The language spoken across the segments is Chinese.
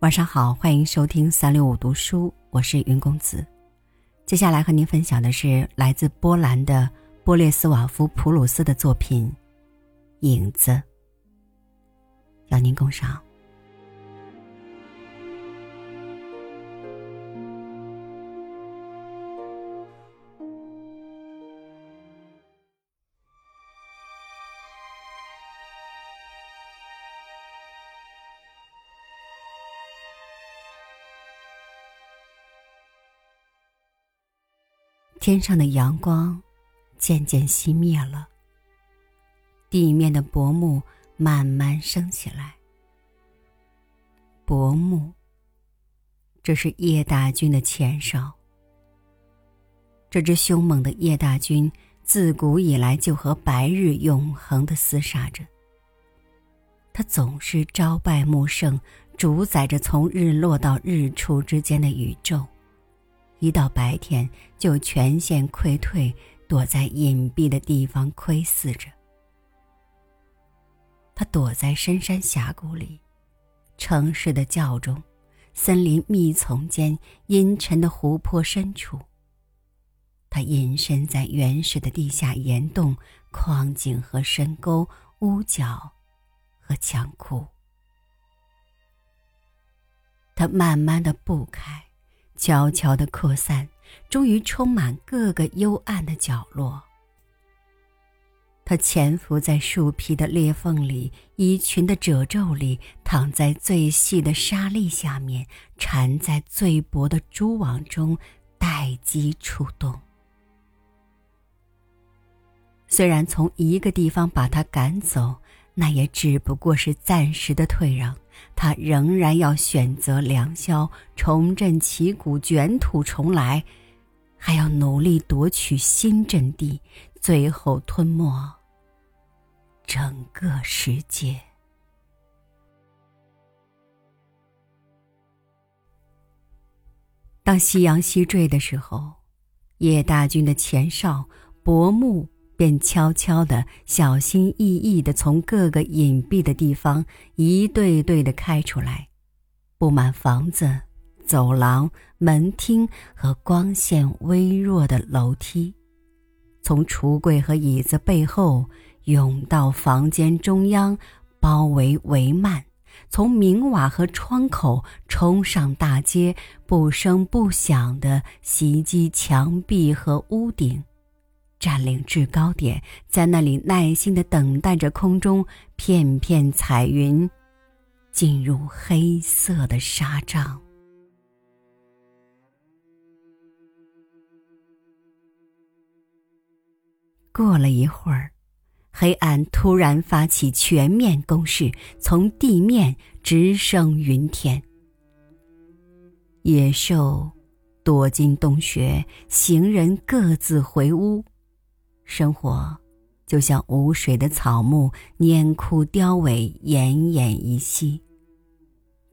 晚上好，欢迎收听三六五读书，我是云公子。接下来和您分享的是来自波兰的波列斯瓦夫·普鲁斯的作品《影子》，邀您共赏。天上的阳光渐渐熄灭了，地面的薄暮慢慢升起来。薄暮，这是叶大军的前哨。这支凶猛的叶大军自古以来就和白日永恒的厮杀着。他总是朝败暮胜，主宰着从日落到日出之间的宇宙。一到白天，就全线溃退，躲在隐蔽的地方窥伺着。他躲在深山峡谷里，城市的窖中，森林密丛间，阴沉的湖泊深处。他隐身在原始的地下岩洞、矿井和深沟、屋角和墙窟。他慢慢的步开。悄悄的扩散，终于充满各个幽暗的角落。它潜伏在树皮的裂缝里，衣裙的褶皱里，躺在最细的沙砾下面，缠在最薄的蛛网中，待机出动。虽然从一个地方把它赶走，那也只不过是暂时的退让。他仍然要选择良宵，重振旗鼓，卷土重来，还要努力夺取新阵地，最后吞没整个世界。当夕阳西坠的时候，叶大军的前哨薄暮。便悄悄地、小心翼翼地从各个隐蔽的地方一对对地开出来，布满房子、走廊、门厅和光线微弱的楼梯，从橱柜和椅子背后涌到房间中央，包围帷幔，从明瓦和窗口冲上大街，不声不响地袭击墙壁和屋顶。占领制高点，在那里耐心的等待着空中片片彩云进入黑色的纱帐。过了一会儿，黑暗突然发起全面攻势，从地面直升云天。野兽躲进洞穴，行人各自回屋。生活，就像无水的草木，蔫枯凋萎，奄奄一息。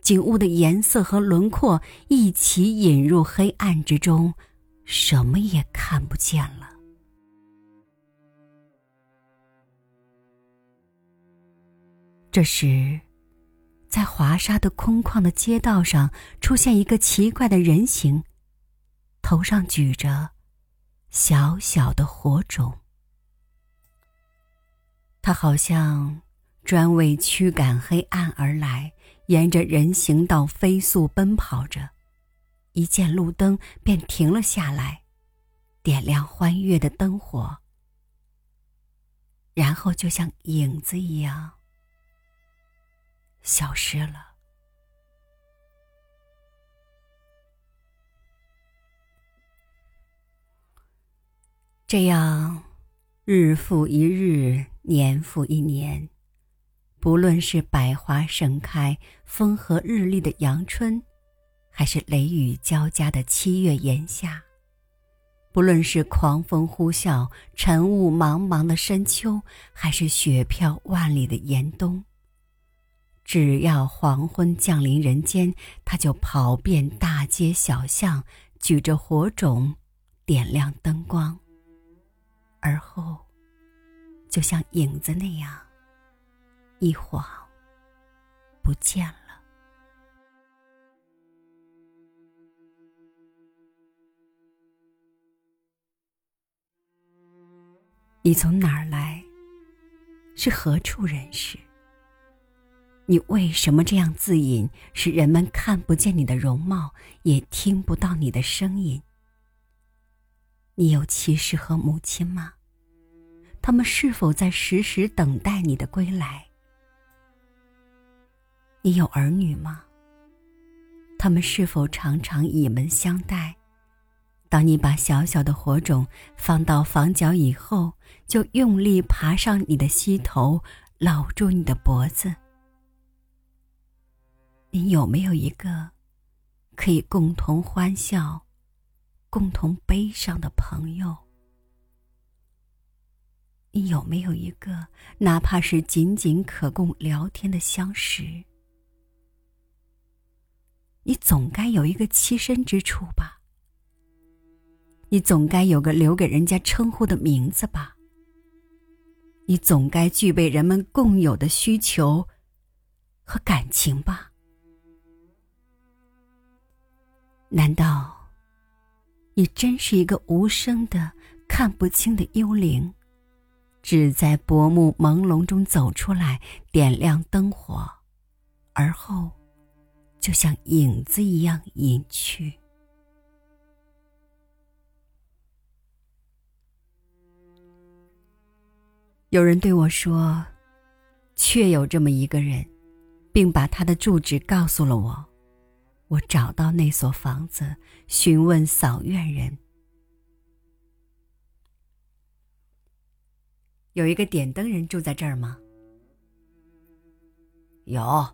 景物的颜色和轮廓一起引入黑暗之中，什么也看不见了。这时，在华沙的空旷的街道上，出现一个奇怪的人形，头上举着小小的火种。他好像专为驱赶黑暗而来，沿着人行道飞速奔跑着，一见路灯便停了下来，点亮欢悦的灯火，然后就像影子一样消失了。这样，日复一日。年复一年，不论是百花盛开、风和日丽的阳春，还是雷雨交加的七月炎夏；不论是狂风呼啸、晨雾茫茫的深秋，还是雪飘万里的严冬，只要黄昏降临人间，他就跑遍大街小巷，举着火种，点亮灯光，而后。就像影子那样，一晃不见了。你从哪儿来？是何处人士？你为什么这样自隐，使人们看不见你的容貌，也听不到你的声音？你有妻室和母亲吗？他们是否在时时等待你的归来？你有儿女吗？他们是否常常倚门相待？当你把小小的火种放到房角以后，就用力爬上你的膝头，搂住你的脖子。你有没有一个可以共同欢笑、共同悲伤的朋友？你有没有一个哪怕是仅仅可供聊天的相识？你总该有一个栖身之处吧？你总该有个留给人家称呼的名字吧？你总该具备人们共有的需求和感情吧？难道你真是一个无声的、看不清的幽灵，只在薄暮朦胧中走出来，点亮灯火，而后就像影子一样隐去？有人对我说：“确有这么一个人，并把他的住址告诉了我。”我找到那所房子，询问扫院人，有一个点灯人住在这儿吗？有。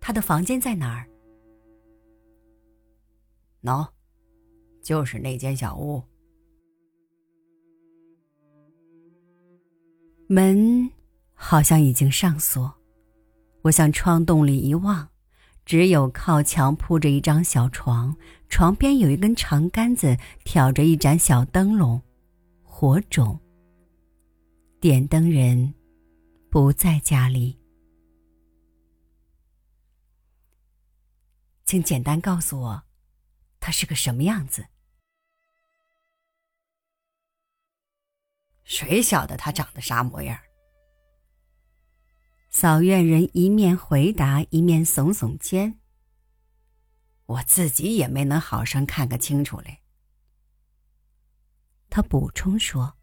他的房间在哪儿？喏，就是那间小屋。门好像已经上锁。我向窗洞里一望，只有靠墙铺着一张小床，床边有一根长杆子，挑着一盏小灯笼，火种。点灯人不在家里，请简单告诉我，他是个什么样子？谁晓得他长得啥模样？扫院人一面回答，一面耸耸肩。我自己也没能好生看个清楚嘞。他补充说：“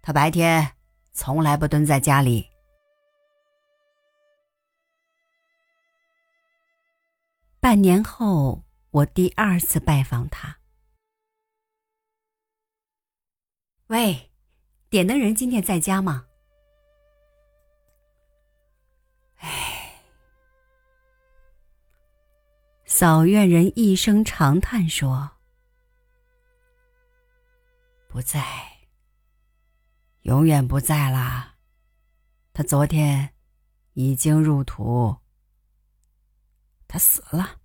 他白天从来不蹲在家里。”半年后，我第二次拜访他。喂，点灯人今天在家吗？扫院人一声长叹说：“不在，永远不在啦。他昨天已经入土，他死了。”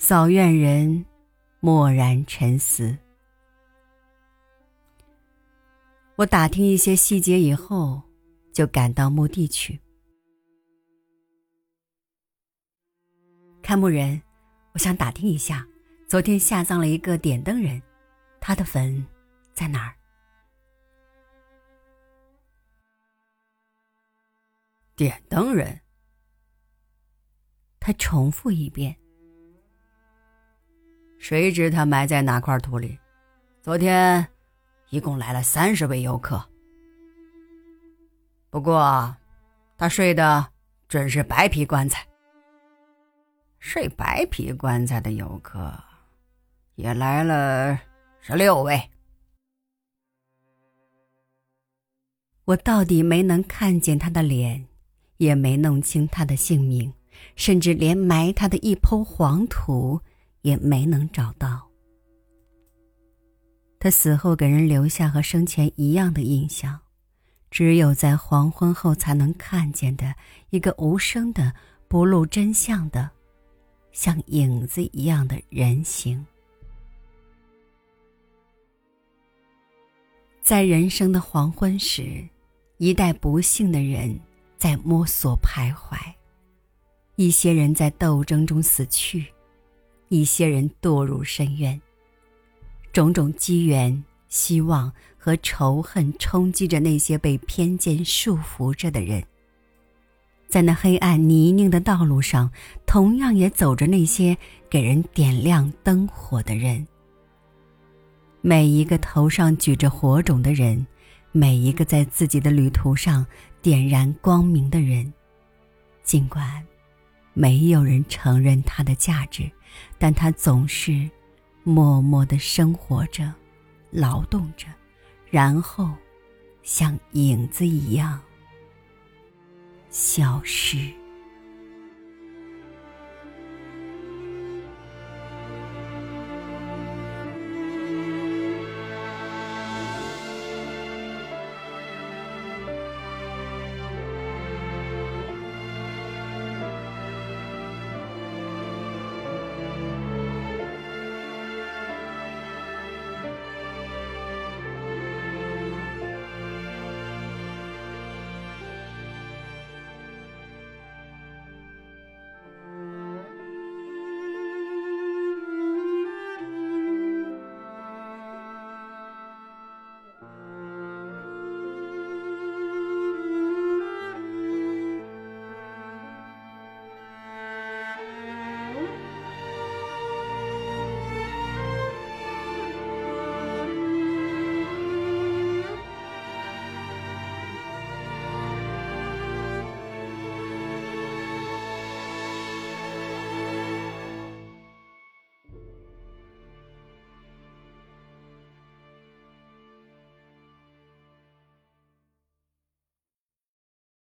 扫院人默然沉思。我打听一些细节以后，就赶到墓地去。看墓人，我想打听一下，昨天下葬了一个点灯人，他的坟在哪儿？点灯人。他重复一遍。谁知他埋在哪块土里？昨天一共来了三十位游客，不过他睡的准是白皮棺材。睡白皮棺材的游客也来了十六位。我到底没能看见他的脸，也没弄清他的姓名，甚至连埋他的一抔黄土也没能找到。他死后给人留下和生前一样的印象，只有在黄昏后才能看见的一个无声的、不露真相的。像影子一样的人形，在人生的黄昏时，一代不幸的人在摸索徘徊。一些人在斗争中死去，一些人堕入深渊。种种机缘、希望和仇恨冲击着那些被偏见束缚着的人。在那黑暗泥泞的道路上，同样也走着那些给人点亮灯火的人。每一个头上举着火种的人，每一个在自己的旅途上点燃光明的人，尽管没有人承认他的价值，但他总是默默的生活着，劳动着，然后像影子一样消失。